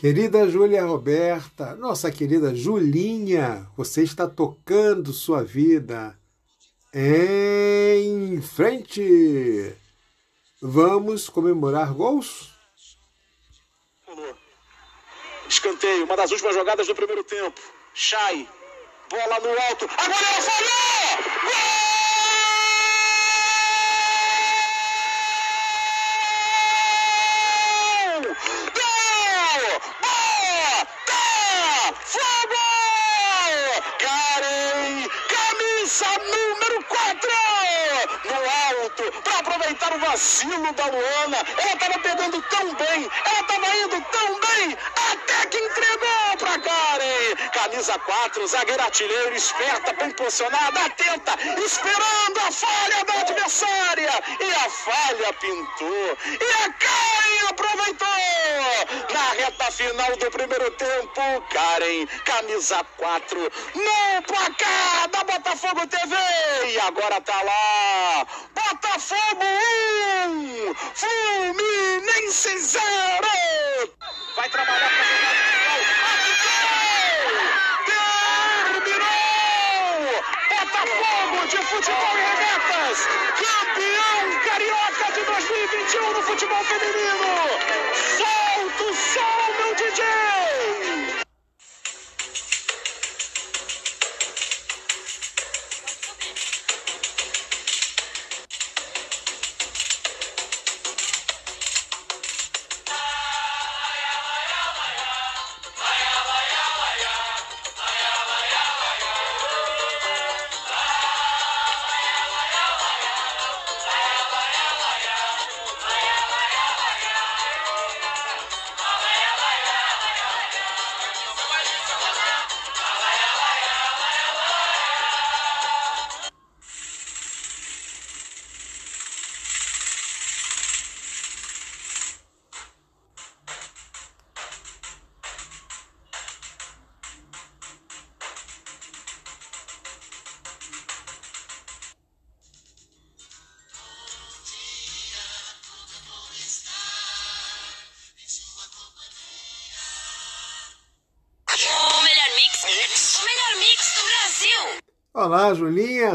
Querida Júlia Roberta, nossa querida Julinha, você está tocando sua vida em frente. Vamos comemorar gols? Escanteio, uma das últimas jogadas do primeiro tempo. Chay, bola no alto, agora ela falhou! Aproveitar o vacilo da Luana. Ela estava pegando tão bem, ela estava indo tão bem, até que entregou para Karen. Camisa 4, zagueira artilheiro, esperta, bem posicionada, atenta, esperando a falha da adversária. E a falha pintou. E a Karen aproveitou. Na reta final do primeiro tempo, Karen, camisa 4, no placar da Botafogo TV. E agora tá lá. Botafogo 1, Fluminense 0. Vai trabalhar para Terminou! Botafogo de futebol e regatas, campeão carioca 2021 no futebol feminino. Solta o som, meu DJ!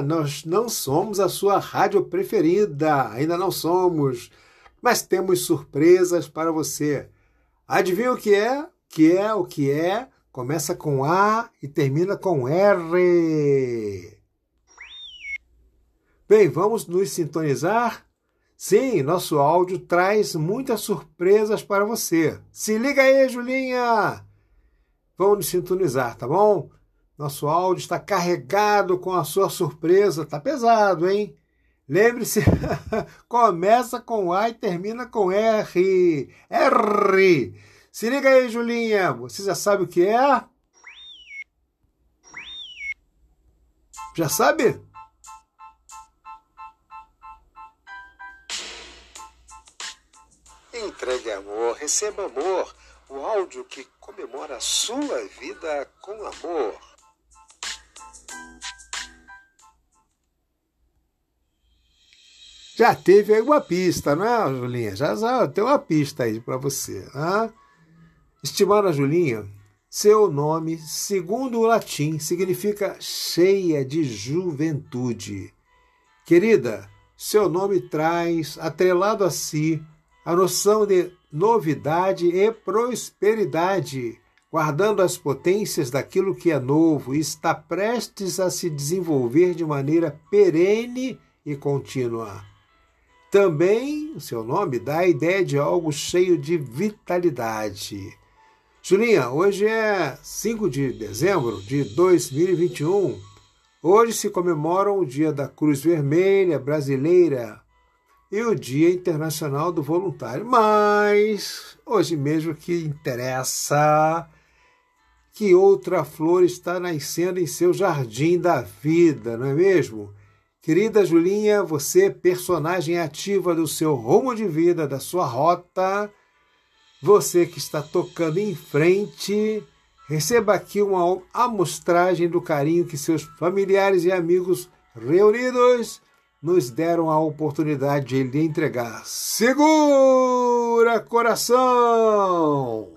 Nós não somos a sua rádio preferida, ainda não somos, mas temos surpresas para você. Adivinha o que é? Que é o que é? Começa com A e termina com R. Bem, vamos nos sintonizar? Sim, nosso áudio traz muitas surpresas para você. Se liga aí, Julinha! Vamos nos sintonizar, tá bom? Nosso áudio está carregado com a sua surpresa. Está pesado, hein? Lembre-se, começa com A e termina com R. R. Se liga aí, Julinha. Você já sabe o que é? Já sabe? Entregue amor, receba amor. O áudio que comemora a sua vida com amor. Já teve aí uma pista, não é, Julinha? Já, já tem uma pista aí para você. Né? Estimada Julinha, seu nome, segundo o latim, significa cheia de juventude. Querida, seu nome traz, atrelado a si, a noção de novidade e prosperidade, guardando as potências daquilo que é novo e está prestes a se desenvolver de maneira perene e contínua. Também o seu nome dá a ideia de algo cheio de vitalidade. Julinha, hoje é 5 de dezembro de 2021. Hoje se comemora o Dia da Cruz Vermelha Brasileira e o Dia Internacional do Voluntário. Mas hoje mesmo que interessa que outra flor está nascendo em seu jardim da vida, não é mesmo? Querida Julinha, você, personagem ativa do seu rumo de vida, da sua rota, você que está tocando em frente, receba aqui uma amostragem do carinho que seus familiares e amigos reunidos nos deram a oportunidade de lhe entregar. Segura, coração!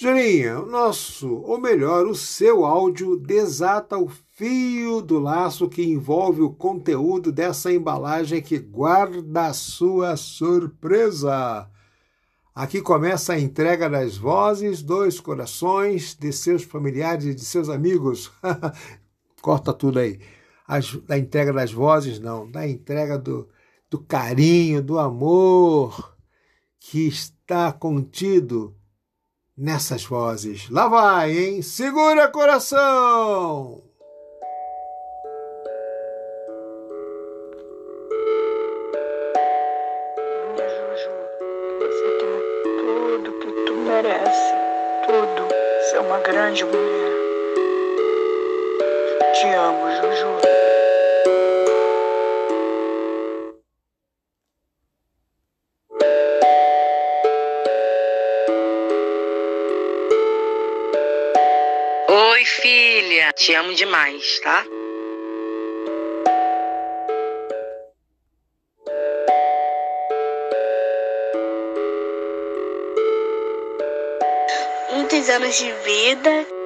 Julinha, o nosso, ou melhor, o seu áudio desata o fio do laço que envolve o conteúdo dessa embalagem que guarda a sua surpresa. Aqui começa a entrega das vozes, dos corações, de seus familiares e de seus amigos. Corta tudo aí. As, da entrega das vozes, não. Da entrega do, do carinho, do amor que está contido nessas vozes. Lá vai, hein? Segura coração! Tá? Muitos anos de vida.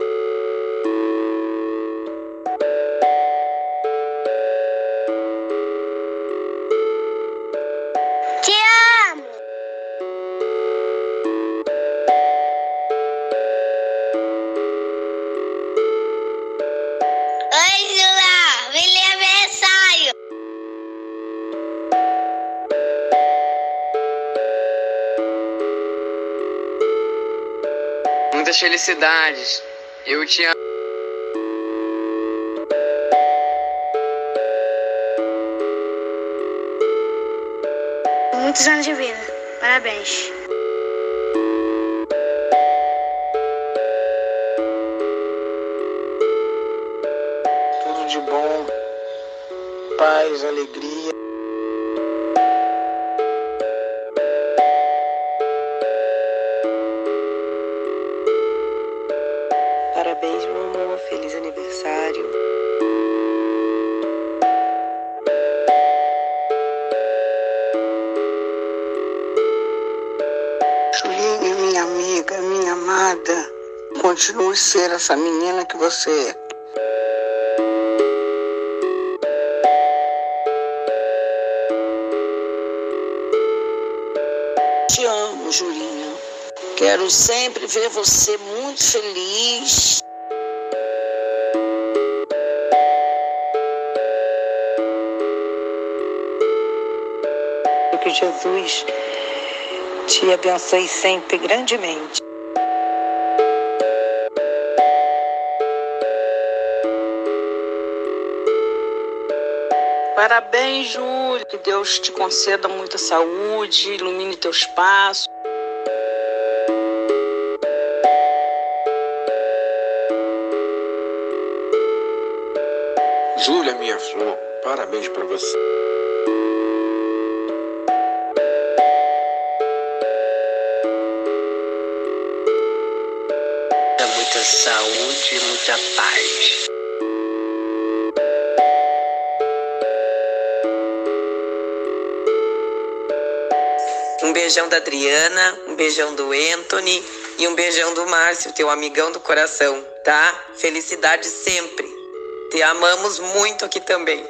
Muitas felicidades. Eu te amo. Muitos anos de vida. Parabéns. Tudo de bom. Paz, alegria. Ser essa menina que você é. Te amo, Julinha. Quero sempre ver você muito feliz. Que Jesus te abençoe sempre grandemente. Parabéns, Júlio. Que Deus te conceda muita saúde, ilumine teus passos. Júlia, minha flor, parabéns para você. Muita saúde e muita paz. Beijão da Adriana, um beijão do Anthony e um beijão do Márcio, teu amigão do coração, tá? Felicidade sempre. Te amamos muito aqui também.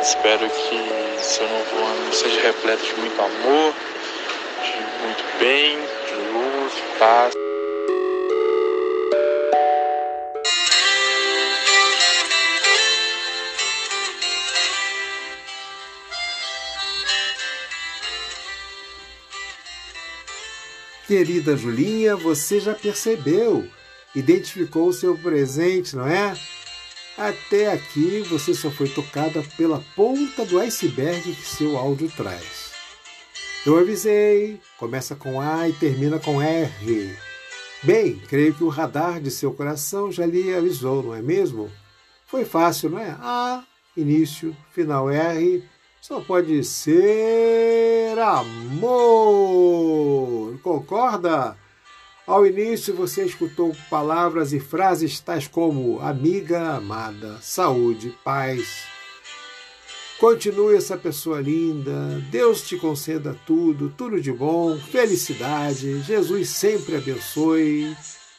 Espero que seu novo ano seja repleto de muito amor, de muito bem, de luz, paz. Querida Julinha, você já percebeu, identificou o seu presente, não é? Até aqui você só foi tocada pela ponta do iceberg que seu áudio traz. Eu avisei, começa com A e termina com R. Bem, creio que o radar de seu coração já lhe avisou, não é mesmo? Foi fácil, não é? A, início, final R, só pode ser amor. Concorda? Ao início você escutou palavras e frases tais como amiga amada, saúde, paz, Continue essa pessoa linda. Deus te conceda tudo, tudo de bom, felicidade. Jesus sempre abençoe.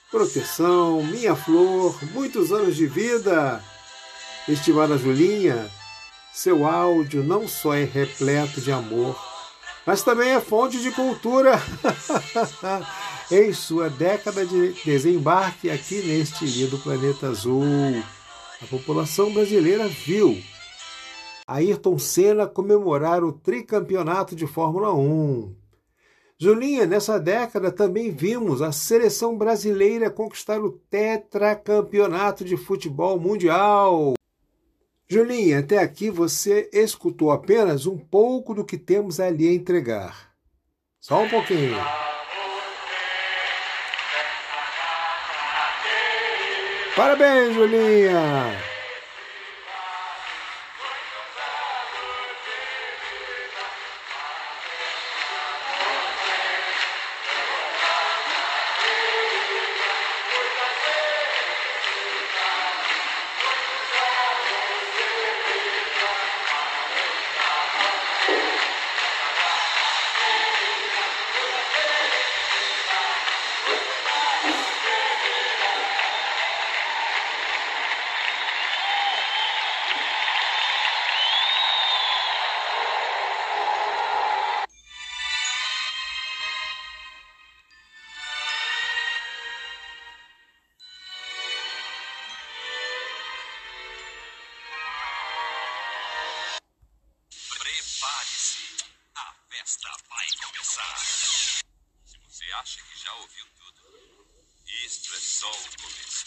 Proteção, minha flor, muitos anos de vida. Estimada Julinha, seu áudio não só é repleto de amor, mas também é fonte de cultura. em sua década de desembarque aqui neste lindo planeta azul, a população brasileira viu Ayrton Senna comemorar o tricampeonato de Fórmula 1. Julinha, nessa década também vimos a seleção brasileira conquistar o tetracampeonato de futebol mundial. Julinha, até aqui você escutou apenas um pouco do que temos ali a entregar. Só um pouquinho. Parabéns, Julinha! Começar. Se você acha que já ouviu tudo, isto é só o começo.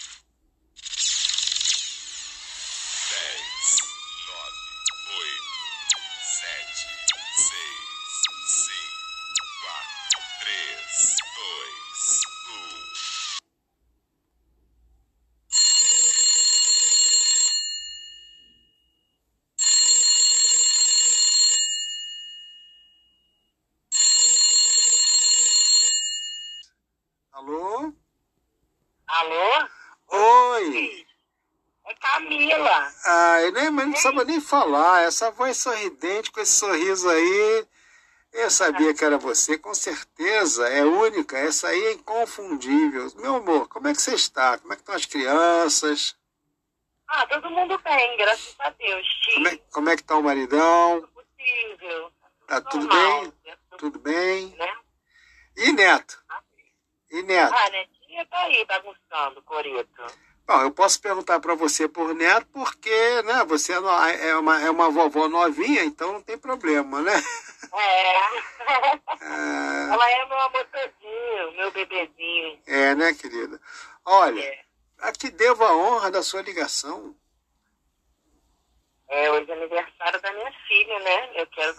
10, 9, 8, 7, 6, 5, 4, 3, 2, 1. Alô? Alô? Oi! É Camila. Ai, nem, mas não precisava nem falar. Essa voz sorridente com esse sorriso aí. Eu sabia que era você, com certeza. É única. Essa aí é inconfundível. Meu amor, como é que você está? Como é que estão as crianças? Ah, todo mundo bem, graças a Deus. Como é, como é que tá o maridão? possível. Tá tudo Normal, bem? né? Tudo bem? Né? E Neto? E Neto? Ah, Netinha tá aí bagunçando, Coreto. Bom, eu posso perguntar para você por Neto porque, né, você é é uma, é uma vovó novinha, então não tem problema, né? É. Ah, Ela é meu amor todinho, meu bebezinho. É, né, querida? Olha, É. a que devo a honra da sua ligação. É, hoje é aniversário da minha filha, né? Eu quero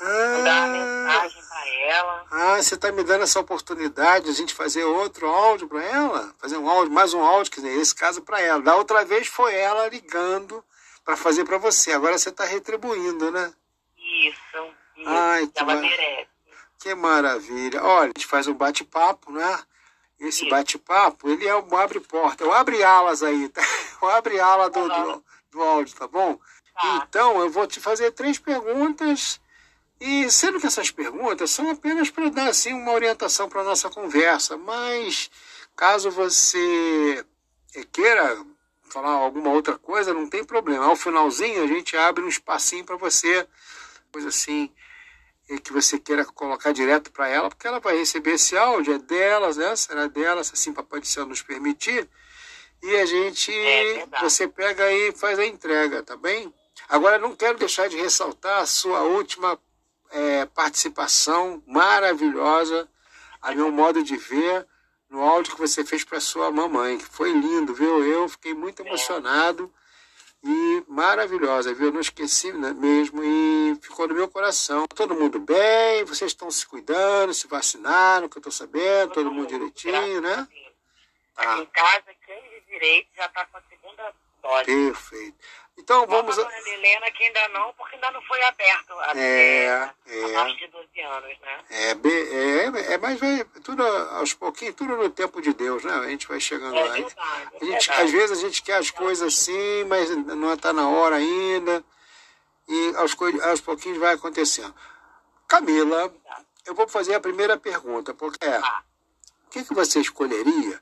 mandar uma Ah, mensagem pra ela. ah, você está me dando essa oportunidade de a gente fazer outro áudio para ela? Fazer um áudio, mais um áudio, quer dizer, esse caso para ela. Da outra vez foi ela ligando para fazer para você. Agora você está retribuindo, né? Isso. Isso. Ai, que ela mar- merece. Que maravilha. Olha, a gente faz um bate-papo, né? Esse bate-papo, ele é um abre-porta. Eu abre alas aí, tá? Eu abre ala do, do, do áudio, tá bom? Tá. Então, eu vou te fazer três perguntas. E sendo que essas perguntas são apenas para dar assim, uma orientação para a nossa conversa, mas caso você queira falar alguma outra coisa, não tem problema. Ao finalzinho, a gente abre um espacinho para você, coisa assim, que você queira colocar direto para ela, porque ela vai receber esse áudio, é delas, né? Será dela, se assim Papai do Céu nos permitir. E a gente, É você pega aí e faz a entrega, tá bem? Agora, não quero deixar de ressaltar a sua última eh, participação maravilhosa, a meu modo de ver, no áudio que você fez para sua mamãe, que foi lindo, viu? Eu fiquei muito emocionado e maravilhosa, viu? Eu não esqueci né, mesmo e ficou no meu coração. Todo mundo bem, vocês estão se cuidando, se vacinaram, que eu estou sabendo, todo mundo direitinho, né? Aqui Tá, em casa, quem de direito já tá com a segunda dose. perfeito. Então vamos. A... a dona Helena que ainda não, porque ainda não foi aberto a, É, a é. partir de 12 anos, né? É, é, é, mas vai tudo aos pouquinhos, tudo no tempo de Deus, né? A gente vai chegando É lá. verdade, A é gente, verdade. às vezes a gente quer as coisas assim, mas não está na hora ainda. E aos, aos pouquinhos vai acontecendo. Camila, eu vou fazer a primeira pergunta, porque é, o que, que você escolheria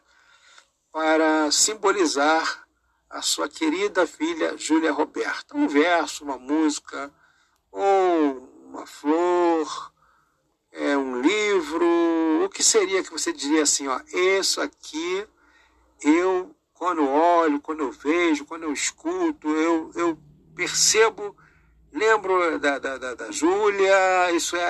para simbolizar a sua querida filha Júlia Roberta? Um verso, uma música, ou uma flor, é, um livro, o que seria que você diria assim, ó, isso aqui eu, quando olho, quando eu vejo, quando eu escuto, eu, eu percebo, lembro da, da, da, da Júlia, isso é,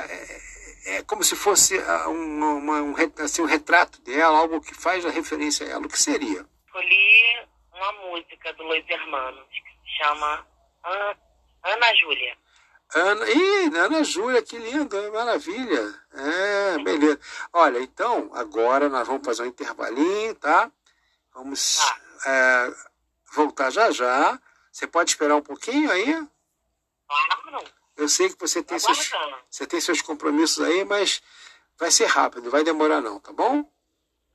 é, é como se fosse ah, um, uma- um, assim, um retrato dela, algo que faz a referência a ela, o que seria? Escolhi uma música do Los Hermanos que se chama Ana, Ana Júlia. Ana, ih, Ana Júlia, que linda, maravilha. É, beleza. Olha, então, agora nós vamos fazer um intervalinho, tá? Vamos é, voltar já já. Você pode esperar um pouquinho aí? Claro, Eu sei que você tem, seus, você tem seus compromissos aí, mas vai ser rápido, não vai demorar não, tá bom?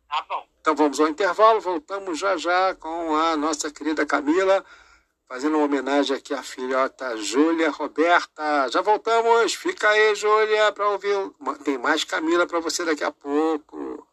Tá bom. Então vamos ao intervalo, voltamos já já com a nossa querida Camila, fazendo uma homenagem aqui à filhota Júlia Roberta. Já voltamos, fica aí, Júlia, para ouvir. Tem mais Camila para você daqui a pouco.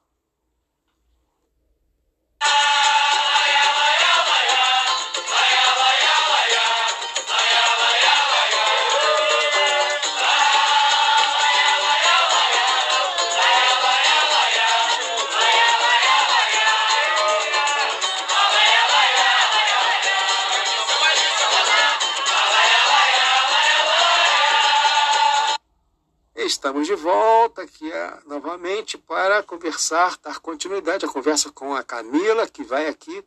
Estamos de volta aqui ah, novamente para conversar, dar continuidade à conversa com a Camila, que vai aqui,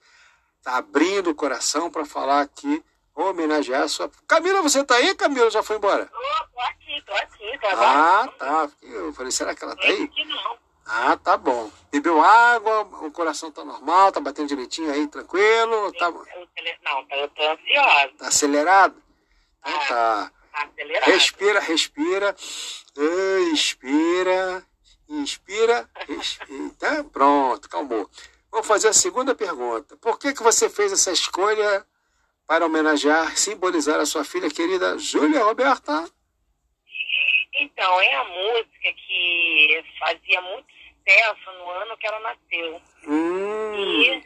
tá abrindo o coração para falar aqui, homenagear a sua. Camila, você tá aí? Camila já foi embora? Tô, tô aqui, tô aqui, tô Ah, aguardando. tá. Eu falei, será que ela tá Não aí? não. Ah, tá bom. Bebeu água, o coração tá normal, tá batendo direitinho aí, tranquilo, tá, Não, tá- eu tô ansiosa. tá acelerado? Então Ah. tá. Tá acelerada. Respira, respira. Expira. Inspira. Respira. Tá? Pronto, calmou. Vamos fazer a segunda pergunta. Por que, que você fez essa escolha para homenagear, simbolizar a sua filha querida Júlia Roberta? Então, é a música que fazia muito sucesso no ano que ela nasceu. Hum, E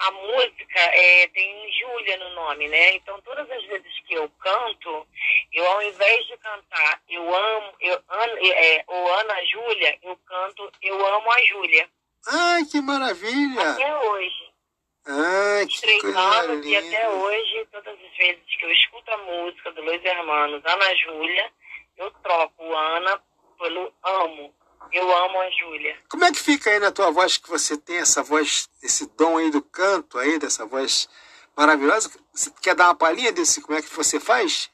a música é, tem Júlia no nome, né? Então, todas as vezes que eu canto, eu ao invés de cantar eu amo, eu, Ana, é, ou Ana Júlia, eu canto eu amo a Júlia. ai, que maravilha! Até hoje. Ai, que Três coisa anos e até hoje, todas as vezes que eu escuto a música do Luiz Hermanos, Ana Júlia, eu troco o Ana pelo amo. Eu amo a Júlia. Como é que fica aí na tua voz que você tem essa voz, esse dom aí do canto aí, dessa voz maravilhosa? Você quer dar uma palhinha desse, como é que você faz?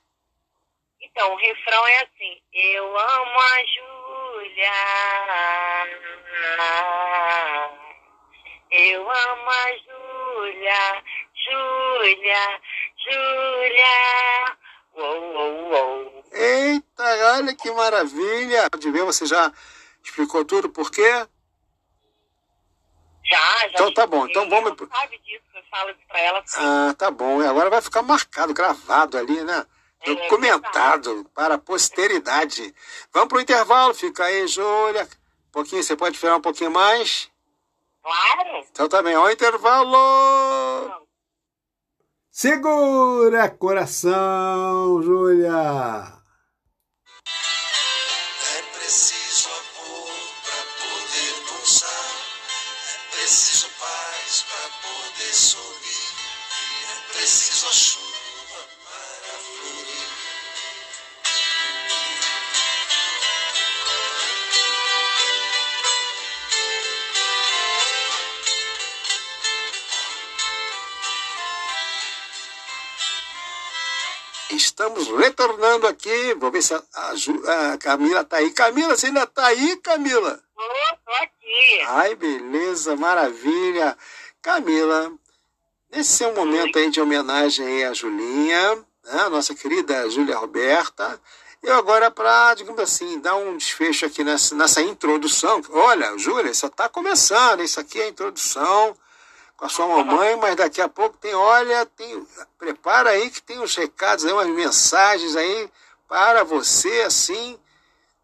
Então, o refrão é assim: Eu amo a Júlia. Eu amo a Júlia. Júlia, Júlia. Uou, uou, uou. Eita, olha que maravilha! De ver, você já explicou tudo por quê? Já, já. Então tá bom, então vamos Ela sabe disso, eu falo isso pra ela. Ah, tá bom. E agora vai ficar marcado, gravado ali, né? É, Documentado para a posteridade. Vamos pro intervalo, fica aí, Júlia. Um pouquinho, você pode esperar um pouquinho mais? Claro. Então tá bem, ó, intervalo! Segura coração, Júlia! Estamos retornando aqui. Vou ver se a, a a Camila tá aí. Camila, você ainda tá aí, Camila? Tô aqui. Ai, beleza, maravilha. Camila, nesse seu momento aí de homenagem à Julinha, né, a nossa querida Júlia Roberta, eu agora para, digamos assim, dar um desfecho aqui nessa, nessa introdução. Olha, Júlia, só está começando, isso aqui é a introdução. Com a sua mamãe, mas daqui a pouco tem, olha, tem, prepara aí que tem uns recados aí, umas mensagens aí para você, assim,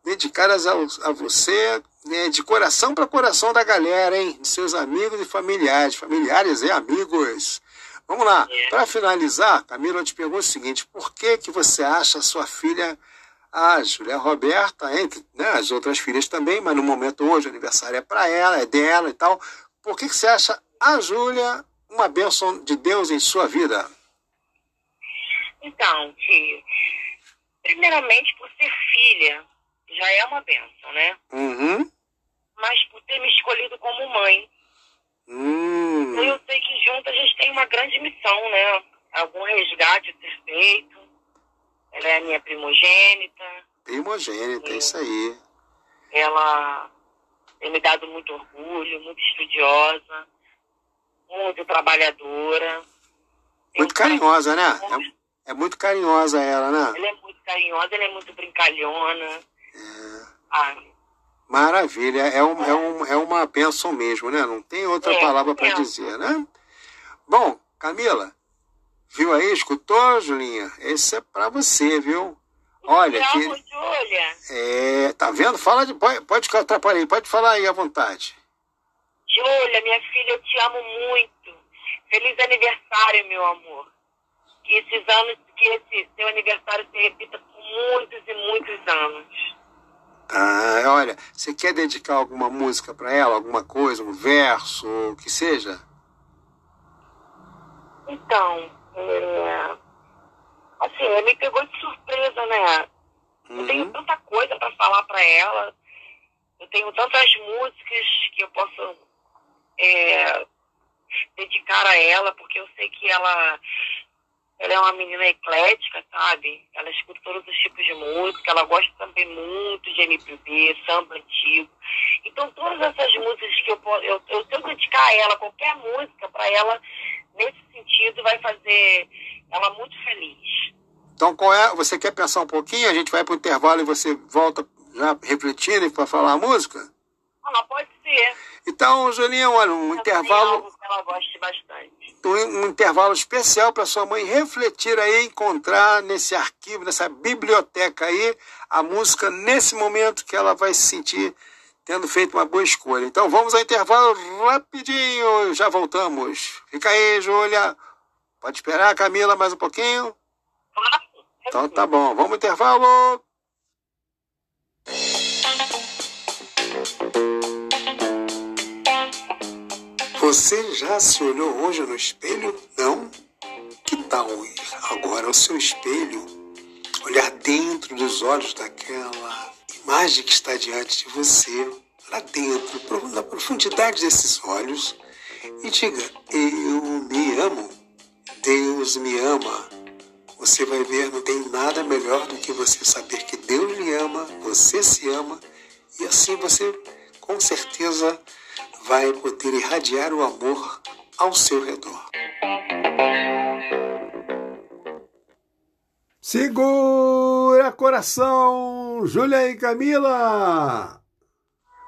dedicadas ao, a você, né, de coração para coração da galera, hein? De seus amigos e familiares, familiares e amigos. Vamos lá, para finalizar, Camila, eu te pergunto o seguinte: por que que você acha a sua filha, a Júlia Roberta, entre né, as outras filhas também, mas no momento hoje o aniversário é para ela, é dela e tal, por que que você acha a Júlia uma bênção de Deus em sua vida? Então, tio, primeiramente por ser filha, já é uma bênção, né? Uhum. Mas por ter me escolhido como mãe. Hum. Eu sei que juntas a gente tem uma grande missão, né? Algum resgate a ser feito. Ela é a minha primogênita. Primogênita, é isso aí. Ela tem me dado muito orgulho, muito estudiosa, muito trabalhadora. Muito carinho carinhosa, né? É, é muito carinhosa ela, né? Ela é muito carinhosa, ela é muito brincalhona. Ah, Maravilha, é, um, é, um, é uma bênção mesmo, né? Não tem outra É, palavra para é. dizer, né? Bom, Camila, viu aí, escutou, Julinha? Esse é para você, viu? Olha, que, Júlia. é, tá vendo? Fala de, pode, pode atrapalhar aí, pode falar aí à vontade. Júlia, minha filha, eu te amo muito. Feliz aniversário, meu amor. Que esses anos, que esse seu aniversário se repita por muitos e muitos anos. Ah, olha, você quer dedicar alguma música para ela, alguma coisa, um verso, o que seja? Então, é... assim, ela me pegou de surpresa, né? Eu tenho Uhum. tanta coisa para falar para ela. Eu tenho tantas músicas que eu posso é, dedicar a ela, porque eu sei que ela, ela é uma menina eclética, sabe? Ela escuta todos os tipos de música, ela gosta também muito de MPB, samba antigo. Então, todas essas músicas que eu posso, eu, eu, eu dedicar a ela, qualquer música para ela, nesse sentido, vai fazer ela muito feliz. Então, qual é? Você quer pensar um pouquinho? A gente vai para o intervalo e você volta já refletindo para falar a música? Ela pode Então, Julinha, olha, um Também intervalo, ela goste bastante. um, um intervalo especial para sua mãe refletir aí, encontrar nesse arquivo, nessa biblioteca aí, a música nesse momento que ela vai se sentir tendo feito uma boa escolha. Então, vamos ao intervalo rapidinho, já voltamos. Fica aí, Júlia. Pode esperar, Camila, mais um pouquinho? Então tá bom, vamos ao intervalo. Você já se olhou hoje no espelho? Não? Que tal ir agora ao seu espelho, olhar dentro dos olhos daquela imagem que está diante de você, lá dentro, na profundidade desses olhos, e diga: Eu me amo, Deus me ama. Você vai ver, não tem nada melhor do que você saber que Deus lhe ama, você se ama, e assim você, com certeza, vai poder irradiar o amor ao seu redor. Segura coração, Júlia e Camila.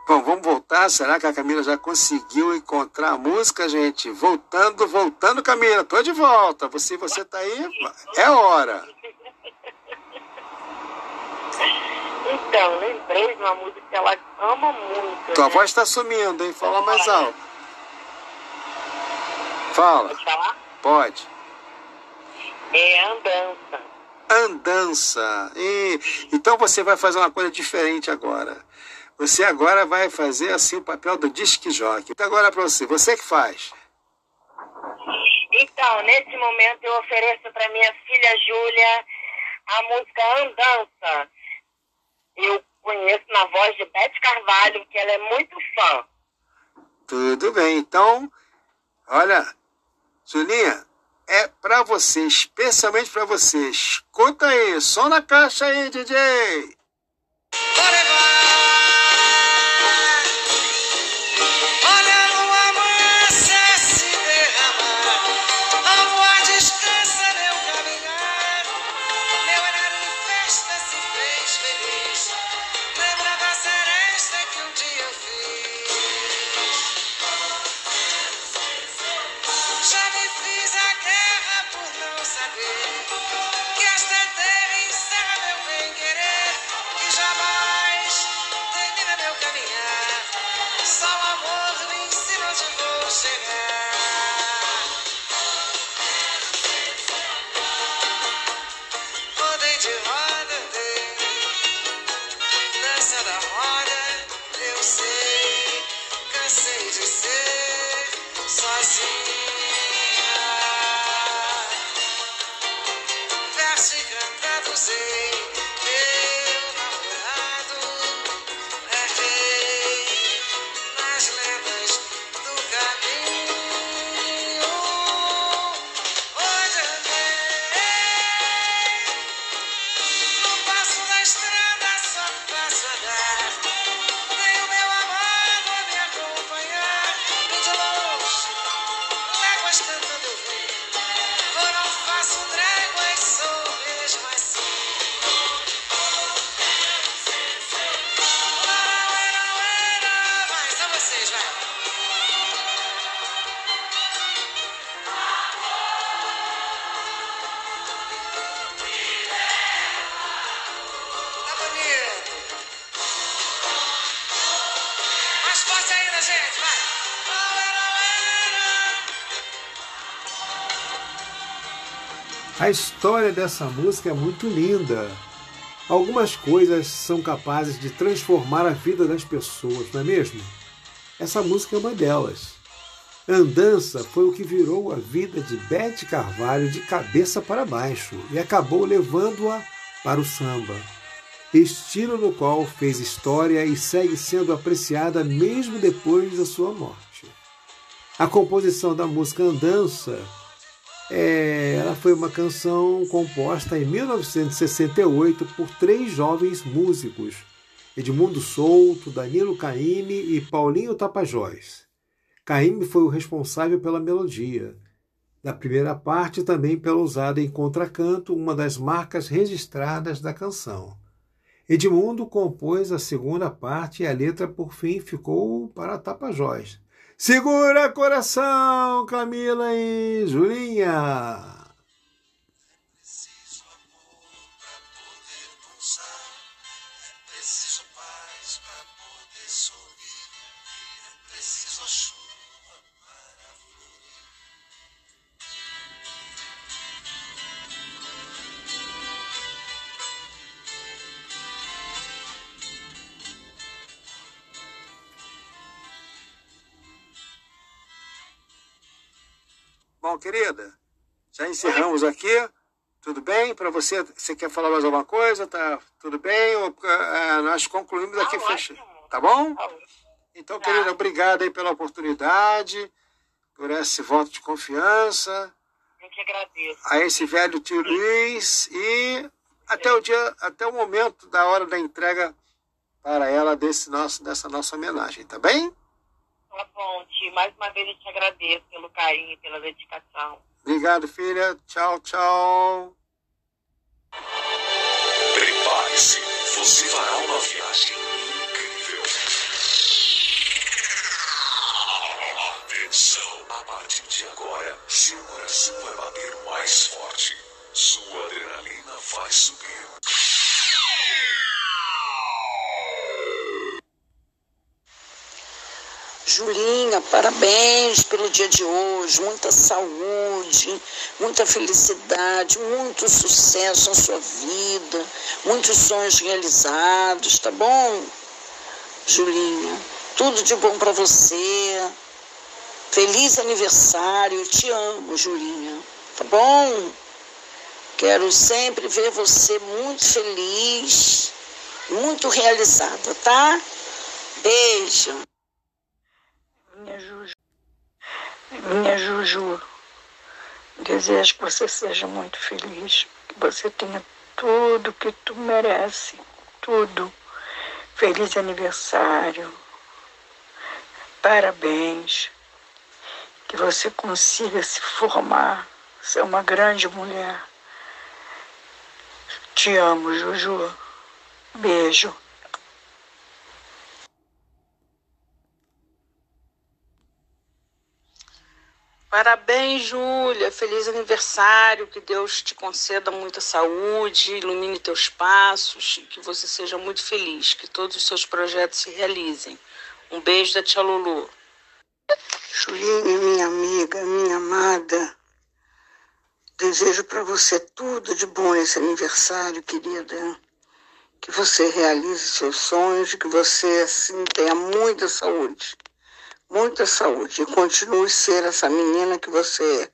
Bom, vamos voltar. Será que a Camila já conseguiu encontrar a música, gente? Voltando, voltando, Camila. Tô de volta. Você, você tá aí? É hora. Então, lembrei de uma música que ela ama muito. Tua né? voz tá sumindo, hein? Fala mais alto. Fala. Pode falar? Pode. É Andança. Andança. E, então você vai fazer uma coisa diferente agora. Você agora vai fazer assim o papel do disque jockey. Então agora para você, você que faz. Então, nesse momento eu ofereço para minha filha Júlia a música Andança. Eu conheço na voz de Beth Carvalho, que ela é muito fã. Tudo bem. Então, olha, Julinha, é para você, especialmente para você. Escuta aí, som na caixa aí, DJ. Olha A história dessa música é muito linda. Algumas coisas são capazes de transformar a vida das pessoas, não é mesmo? Essa música é uma delas. Andança foi o que virou a vida de Bete Carvalho de cabeça para baixo e acabou levando-a para o samba. Estilo no qual fez história e segue sendo apreciada mesmo depois da sua morte. A composição da música Andança é, ela foi uma canção composta em 1968 por três jovens músicos, Edmundo Souto, Danilo Caime e Paulinho Tapajós. Caime foi o responsável pela melodia. Da primeira parte, também pela usada em contracanto, uma das marcas registradas da canção. Edmundo compôs a segunda parte e a letra, por fim, ficou para Tapajós. Segura coração, Camila e Julinha. preciso paz pra poder sorrir. É preciso a Bom, querida, já encerramos aqui. Tudo bem? Para você, você quer falar mais alguma coisa? Tá tudo bem? Ou, eh, nós concluímos aqui, Tá fecha. Tá bom? Tá ótimo. Então, Tá. querida, obrigado aí pela oportunidade, por esse voto de confiança, Eu que agradeço. a esse velho tio Luiz e até o dia, até o momento da hora da entrega para ela desse nosso, dessa nossa homenagem, tá bem? Tá bom, tio. Mais uma vez eu te agradeço pelo carinho, pela dedicação. Obrigado, filha. Tchau, tchau. Prepare-se, você fará uma viagem incrível. Atenção, a partir de agora, seu coração vai bater mais forte. Sua adrenalina vai subir. Julinha, parabéns pelo dia de hoje. Muita saúde, muita felicidade, muito sucesso na sua vida, muitos sonhos realizados, tá bom? Julinha, tudo de bom para você. Feliz aniversário, te amo, Julinha, tá bom? Quero sempre ver você muito feliz, muito realizada, tá? Beijo. Minha Juju, minha Juju, desejo que você seja muito feliz, que você tenha tudo que tu merece, tudo. Feliz aniversário, parabéns, que você consiga se formar, ser uma grande mulher. Te amo, Juju. Beijo. Parabéns, Júlia. Feliz aniversário. Que Deus te conceda muita saúde, ilumine teus passos e que você seja muito feliz. Que todos os seus projetos se realizem. Um beijo da tia Lulu. Julinha, minha amiga, minha amada, desejo para você tudo de bom nesse aniversário, querida. Que você realize seus sonhos, que você assim tenha muita saúde, muita saúde e continue ser essa menina que você é.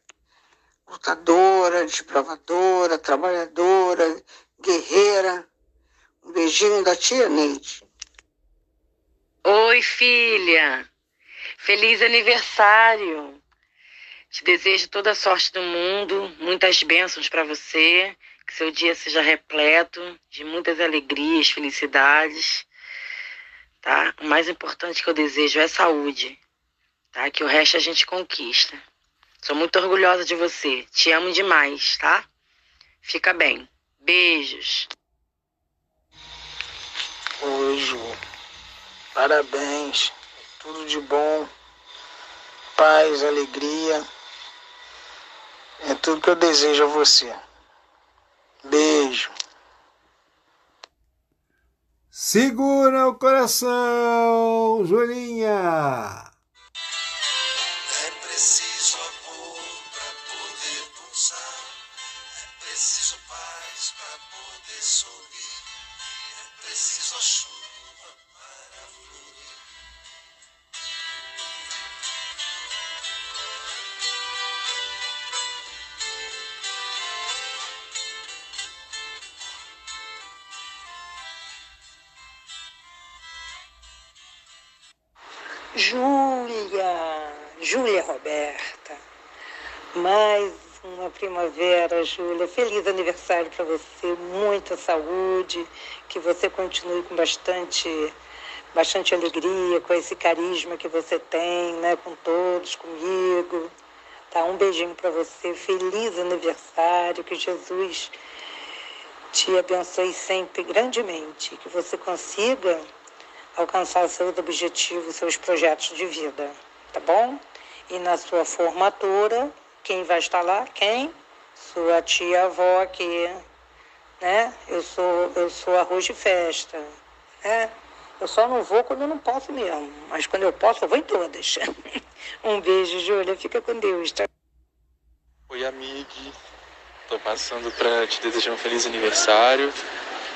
Lutadora, desbravadora, trabalhadora, guerreira. Um beijinho da tia Neide. Oi, filha. Feliz aniversário. Te desejo toda a sorte do mundo, muitas bênçãos para você, que seu dia seja repleto de muitas alegrias, felicidades, tá? O mais importante que eu desejo é saúde, tá? Que o resto a gente conquista. Sou muito orgulhosa de você. Te amo demais, tá? Fica bem. Beijos. Oi, Ju. Parabéns. Tudo de bom. Paz, alegria. É tudo que eu desejo a você. Beijo. Segura o coração, Julinha. preciso paz para poder sorrir. É preciso a chuva para fluir. Júlia, Júlia Roberta, mais uma primavera, Júlia. Feliz aniversário para você, muita saúde, que você continue com bastante, bastante alegria, com esse carisma que você tem, né, com todos, comigo. Tá, um beijinho para você, feliz aniversário, que Jesus te abençoe sempre grandemente, que você consiga alcançar seus objetivos, seus projetos de vida, tá bom? E na sua formatura, quem vai estar lá? Quem? Sua tia avó aqui, né? Eu sou, eu sou arroz de festa, né? Eu só não vou quando eu não posso mesmo, mas quando eu posso, eu vou em todas. um beijo, Júlia, fica com Deus, tá? Oi, amigo. Tô passando para te desejar um feliz aniversário.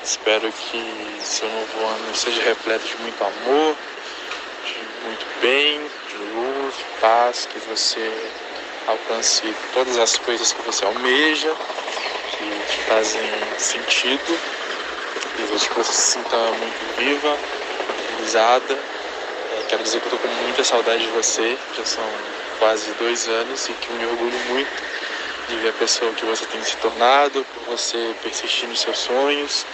Espero que seu novo ano seja repleto de muito amor, de muito bem, de luz, paz, que você alcance todas as coisas que você almeja, que te fazem sentido. Que você se sinta muito viva, realizada. É, quero dizer que tô com muita saudade de você, já são quase dois anos e que me orgulho muito de ver a pessoa que você tem se tornado, por você persistir nos seus sonhos,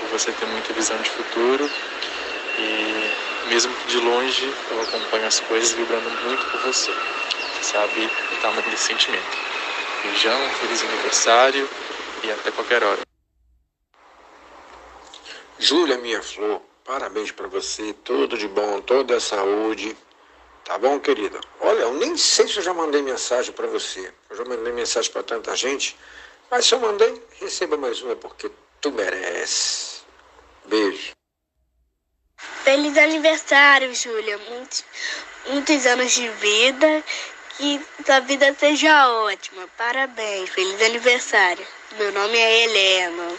por você ter muita visão de futuro. E mesmo de longe, eu acompanho as coisas vibrando muito por você. Sabe o tamanho desse sentimento. Beijão, feliz aniversário e até qualquer hora. Júlia, minha flor, parabéns para você, tudo de bom, toda a saúde. Tá bom, querida? Olha, eu nem sei se eu já mandei mensagem para você. Eu já mandei mensagem para tanta gente, mas se eu mandei, receba mais uma porque tu merece. Beijo. Feliz aniversário, Júlia. Muitos, muitos anos de vida. Que sua vida seja ótima. Parabéns. Feliz aniversário. Meu nome é Helena.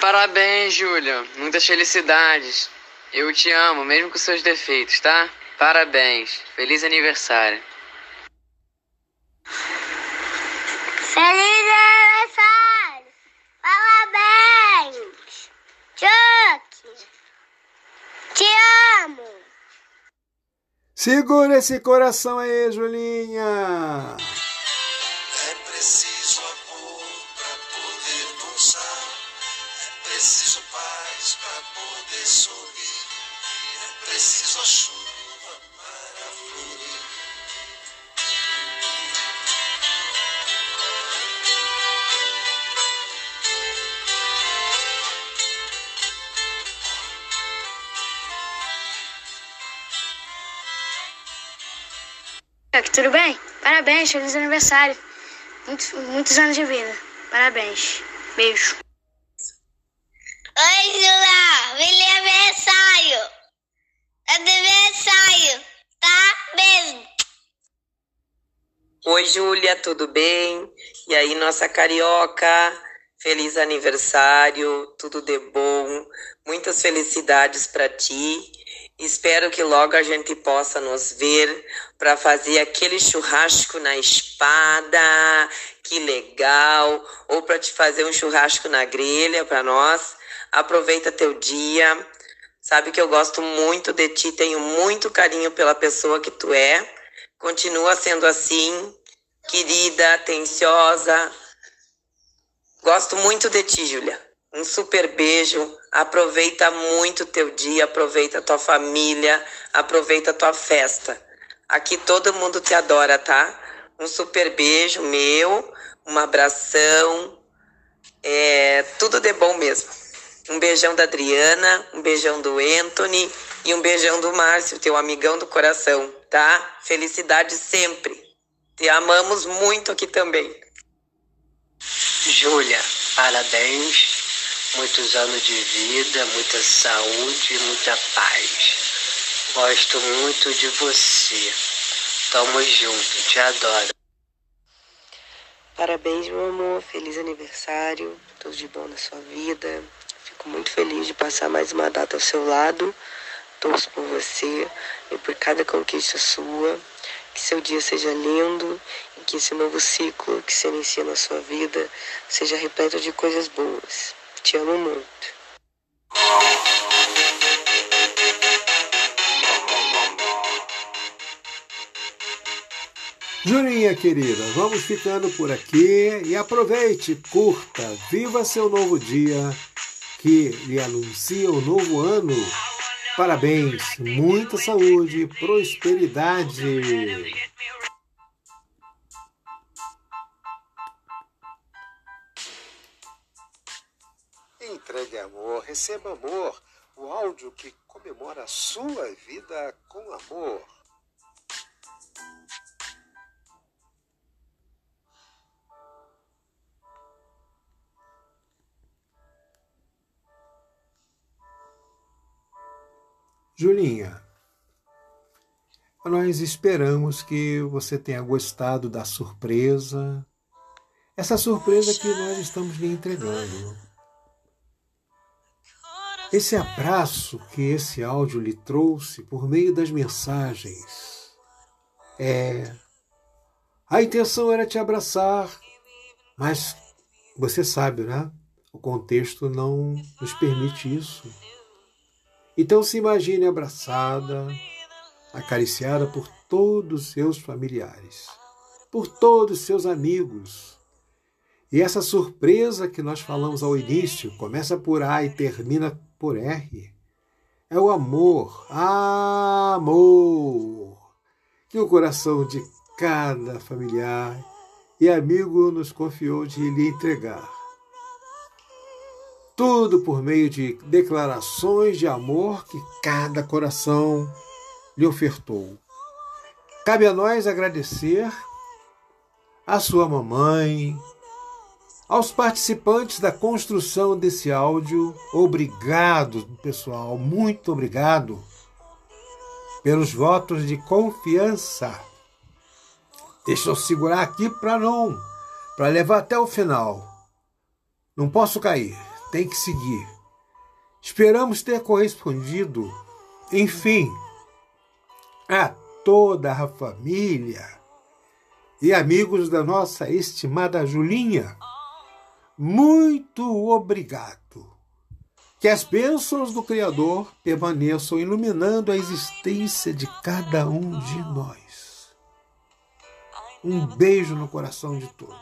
Parabéns, Júlia. Muitas felicidades. Eu te amo, mesmo com seus defeitos, tá? Parabéns. Feliz aniversário. Feliz aniversário! Parabéns! Chuck! Te amo! Segura esse coração aí, Julinha. Tudo bem? Parabéns, feliz aniversário. Muitos, muitos anos de vida. Parabéns. Beijo. Oi, Jula! Feliz aniversário! Aniversário! Tá? Beijo! Oi, Júlia, tudo bem? E aí, nossa carioca? Feliz aniversário, tudo de bom, muitas felicidades para ti. Espero que logo a gente possa nos ver para fazer aquele churrasco na espada, que legal, ou para te fazer um churrasco na grelha para nós. Aproveita teu dia. Sabe que eu gosto muito de ti, tenho muito carinho pela pessoa que tu é. Continua sendo assim, querida, atenciosa. Gosto muito de ti, Júlia. Um super beijo. Aproveita muito teu dia, aproveita tua família, aproveita tua festa. Aqui todo mundo te adora, tá? Um super beijo meu, um abração. É tudo de bom mesmo. Um beijão da Adriana, um beijão do Anthony e um beijão do Márcio, teu amigão do coração, tá? Felicidade sempre. Te amamos muito aqui também. Júlia, parabéns. Muitos anos de vida, muita saúde e muita paz. Gosto muito de você. Tamo junto, te adoro. Parabéns, meu amor. Feliz aniversário. Tudo de bom na sua vida. Fico muito feliz de passar mais uma data ao seu lado. Torço por você e por cada conquista sua. Que seu dia seja lindo e que esse novo ciclo que se inicia na sua vida seja repleto de coisas boas. Te amo muito. Julinha querida, vamos ficando por aqui e aproveite, curta, viva seu novo dia que lhe anuncia o novo ano. Parabéns, muita saúde, prosperidade. Amor, receba amor, o áudio que comemora a sua vida com amor. Julinha, nós esperamos que você tenha gostado da surpresa, essa surpresa que nós estamos lhe entregando. Esse abraço que esse áudio lhe trouxe por meio das mensagens é. A intenção era te abraçar, mas você sabe, né? O contexto não nos permite isso. Então se imagine abraçada, acariciada por todos os seus familiares, por todos os seus amigos. E essa surpresa que nós falamos ao início, começa por A e termina por R, é o amor, amor, que o coração de cada familiar e amigo nos confiou de lhe entregar tudo por meio de declarações de amor que cada coração lhe ofertou. Cabe a nós agradecer à sua mamãe, aos participantes da construção desse áudio. Obrigado, pessoal, muito obrigado pelos votos de confiança. Deixa eu segurar aqui para não, para levar até o final. Não posso cair tem que seguir. Esperamos ter correspondido, enfim, a toda a família e amigos da nossa estimada Julinha. Muito obrigado. Que as bênçãos do Criador permaneçam iluminando a existência de cada um de nós. Um beijo no coração de todos.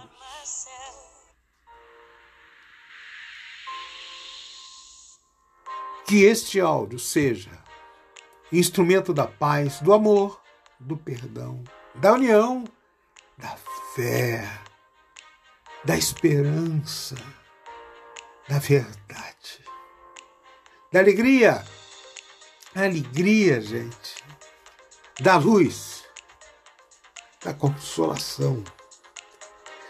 Que este áudio seja instrumento da paz, do amor, do perdão, da união, da fé, da esperança, da verdade, da alegria, alegria, gente, da luz, da consolação,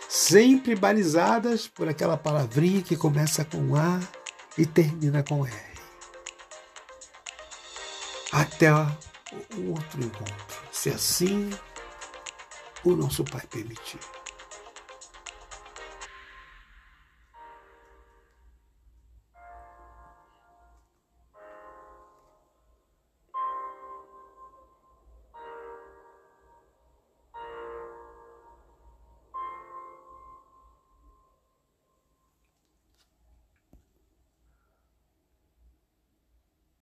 sempre balizadas por aquela palavrinha que começa com A e termina com R. Até o outro encontro, se assim o nosso Pai permitir.